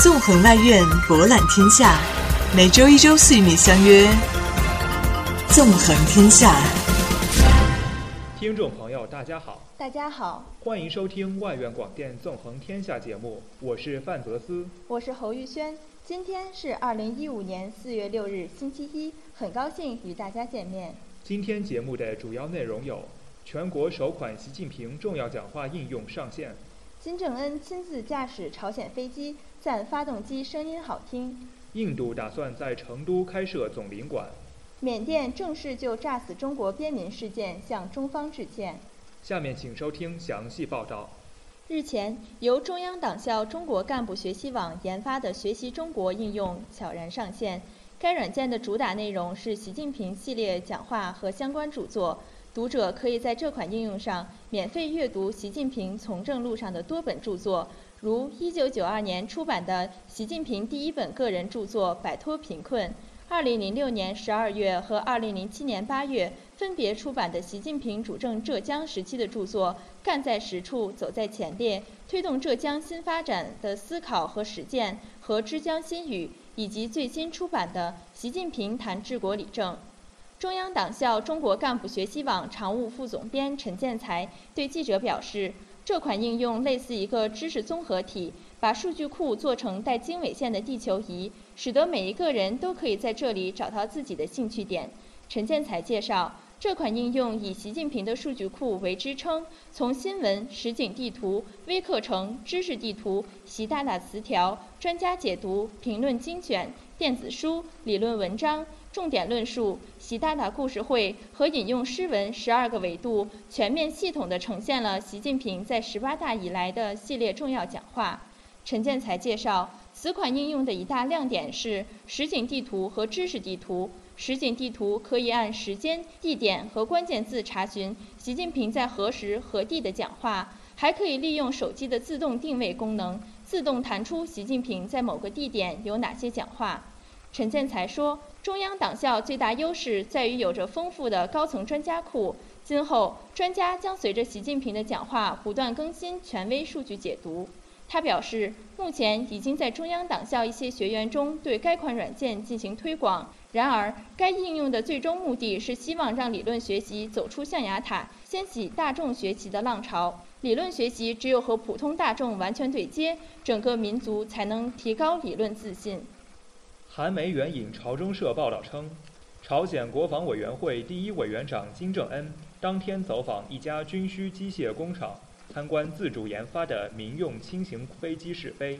纵横外院，博览天下。每周一、周四与你相约《纵横天下》。听众朋友，大家好，大家好，欢迎收听外院广电《纵横天下》节目，我是范泽思，我是侯玉轩。今天是二零一五年四月六日，星期一，很高兴与大家见面。今天节目的主要内容有：全国首款习近平重要讲话应用上线；金正恩亲自驾驶朝鲜飞机，赞发动机声音好听；印度打算在成都开设总领馆；缅甸正式就炸死中国边民事件向中方致歉。下面请收听详细报道。日前，由中央党校中国干部学习网研发的“学习中国”应用悄然上线。该软件的主打内容是习近平系列讲话和相关著作，读者可以在这款应用上免费阅读习近平从政路上的多本著作，如1992年出版的习近平第一本个人著作《摆脱贫困》，2006年12月和2007年8月分别出版的习近平主政浙江时期的著作《干在实处，走在前列》，推动浙江新发展的思考和实践和之江新语。以及最新出版的《习近平谈治国理政》，中央党校中国干部学习网常务副总编陈建才对记者表示，这款应用类似一个知识综合体，把数据库做成带经纬线的地球仪，使得每一个人都可以在这里找到自己的兴趣点。陈建才介绍。这款应用以习近平的数据库为支撑，从新闻、实景地图、微课程、知识地图、习大大词条、专家解读、评论精选、电子书、理论文章、重点论述、习大大故事会和引用诗文十二个维度，全面系统地呈现了习近平在十八大以来的系列重要讲话。陈建才介绍，此款应用的一大亮点是实景地图和知识地图。实景地图可以按时间、地点和关键字查询习近平在何时何地的讲话，还可以利用手机的自动定位功能，自动弹出习近平在某个地点有哪些讲话。陈建才说，中央党校最大优势在于有着丰富的高层专家库，今后专家将随着习近平的讲话不断更新权威数据解读。他表示，目前已经在中央党校一些学员中对该款软件进行推广。然而，该应用的最终目的是希望让理论学习走出象牙塔，掀起大众学习的浪潮。理论学习只有和普通大众完全对接，整个民族才能提高理论自信。韩媒援引朝中社报道称，朝鲜国防委员会第一委员长金正恩当天走访一家军需机械工厂，参观自主研发的民用轻型飞机试飞，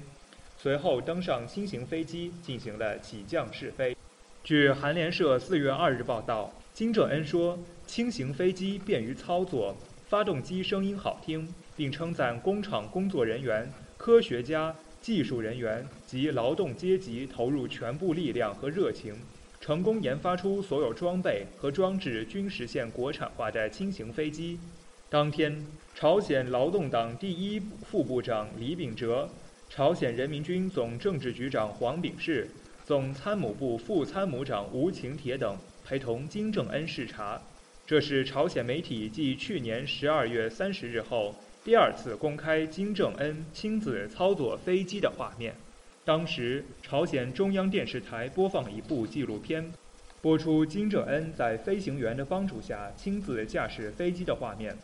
随后登上轻型飞机进行了起降试飞。据韩联社四月二日报道，金正恩说，轻型飞机便于操作，发动机声音好听，并称赞工厂工作人员、科学家、技术人员及劳动阶级投入全部力量和热情，成功研发出所有装备和装置均实现国产化的轻型飞机。当天，朝鲜劳动党第一副部长李秉哲、朝鲜人民军总政治局长黄炳世。总参谋部副参谋长吴晴铁等陪同金正恩视察，这是朝鲜媒体继去年十二月三十日后第二次公开金正恩亲自操作飞机的画面。当时，朝鲜中央电视台播放一部纪录片，播出金正恩在飞行员的帮助下亲自驾驶飞机的画面。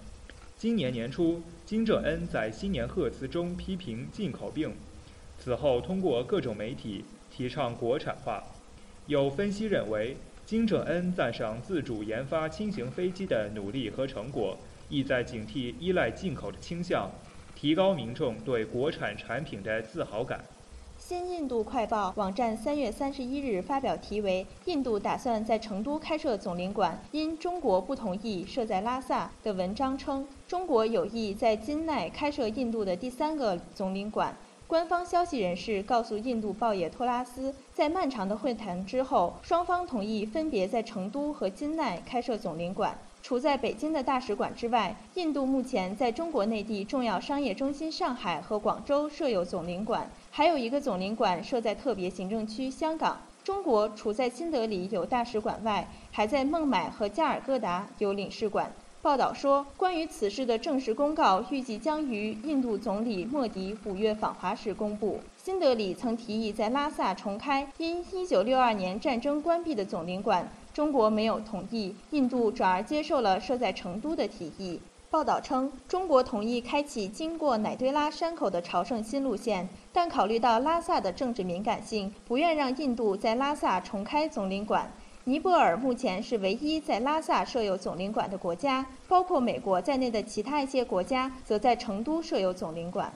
今年年初，金正恩在新年贺词中批评进口病，此后通过各种媒体。提倡国产化，有分析认为，金正恩赞赏自主研发轻型飞机的努力和成果，意在警惕依赖进口的倾向，提高民众对国产产品的自豪感。新印度快报网站三月三十一日发表题为《印度打算在成都开设总领馆，因中国不同意设在拉萨》的文章称，中国有意在金奈开设印度的第三个总领馆。官方消息人士告诉印度报业托拉斯，在漫长的会谈之后，双方同意分别在成都和金奈开设总领馆。除在北京的大使馆之外，印度目前在中国内地重要商业中心上海和广州设有总领馆，还有一个总领馆设在特别行政区香港。中国除在新德里有大使馆外，还在孟买和加尔各答有领事馆。报道说，关于此事的正式公告预计将于印度总理莫迪五月访华时公布。新德里曾提议在拉萨重开因1962年战争关闭的总领馆，中国没有同意，印度转而接受了设在成都的提议。报道称，中国同意开启经过乃堆拉山口的朝圣新路线，但考虑到拉萨的政治敏感性，不愿让印度在拉萨重开总领馆。尼泊尔目前是唯一在拉萨设有总领馆的国家，包括美国在内的其他一些国家则在成都设有总领馆。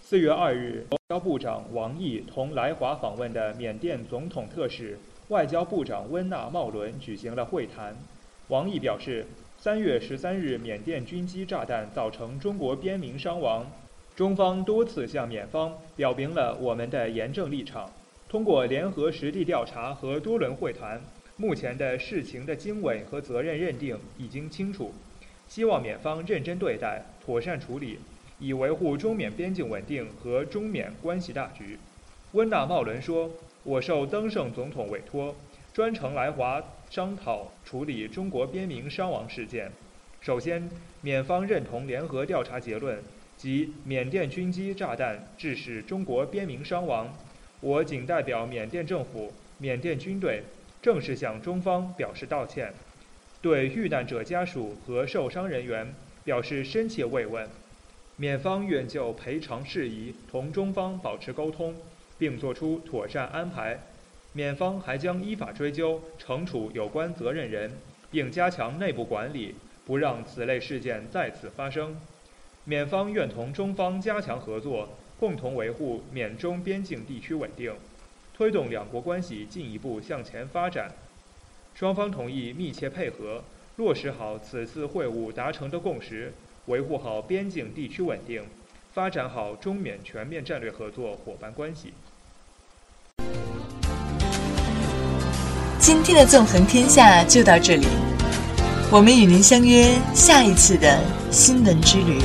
四月二日，外交部长王毅同来华访问的缅甸总统特使、外交部长温纳茂伦举行了会谈。王毅表示，三月十三日缅甸军机炸弹造成中国边民伤亡，中方多次向缅方表明了我们的严正立场。通过联合实地调查和多轮会谈。目前的事情的经纬和责任认定已经清楚，希望缅方认真对待、妥善处理，以维护中缅边境稳定和中缅关系大局。温纳茂伦说：“我受登盛总统委托，专程来华商讨处理中国边民伤亡事件。首先，缅方认同联合调查结论，即缅甸军机炸弹致使中国边民伤亡。我仅代表缅甸政府、缅甸军队。”正式向中方表示道歉，对遇难者家属和受伤人员表示深切慰问。缅方愿就赔偿事宜同中方保持沟通，并作出妥善安排。缅方还将依法追究、惩处有关责任人，并加强内部管理，不让此类事件再次发生。缅方愿同中方加强合作，共同维护缅中边境地区稳定。推动两国关系进一步向前发展，双方同意密切配合，落实好此次会晤达成的共识，维护好边境地区稳定，发展好中缅全面战略合作伙伴关系。今天的纵横天下就到这里，我们与您相约下一次的新闻之旅。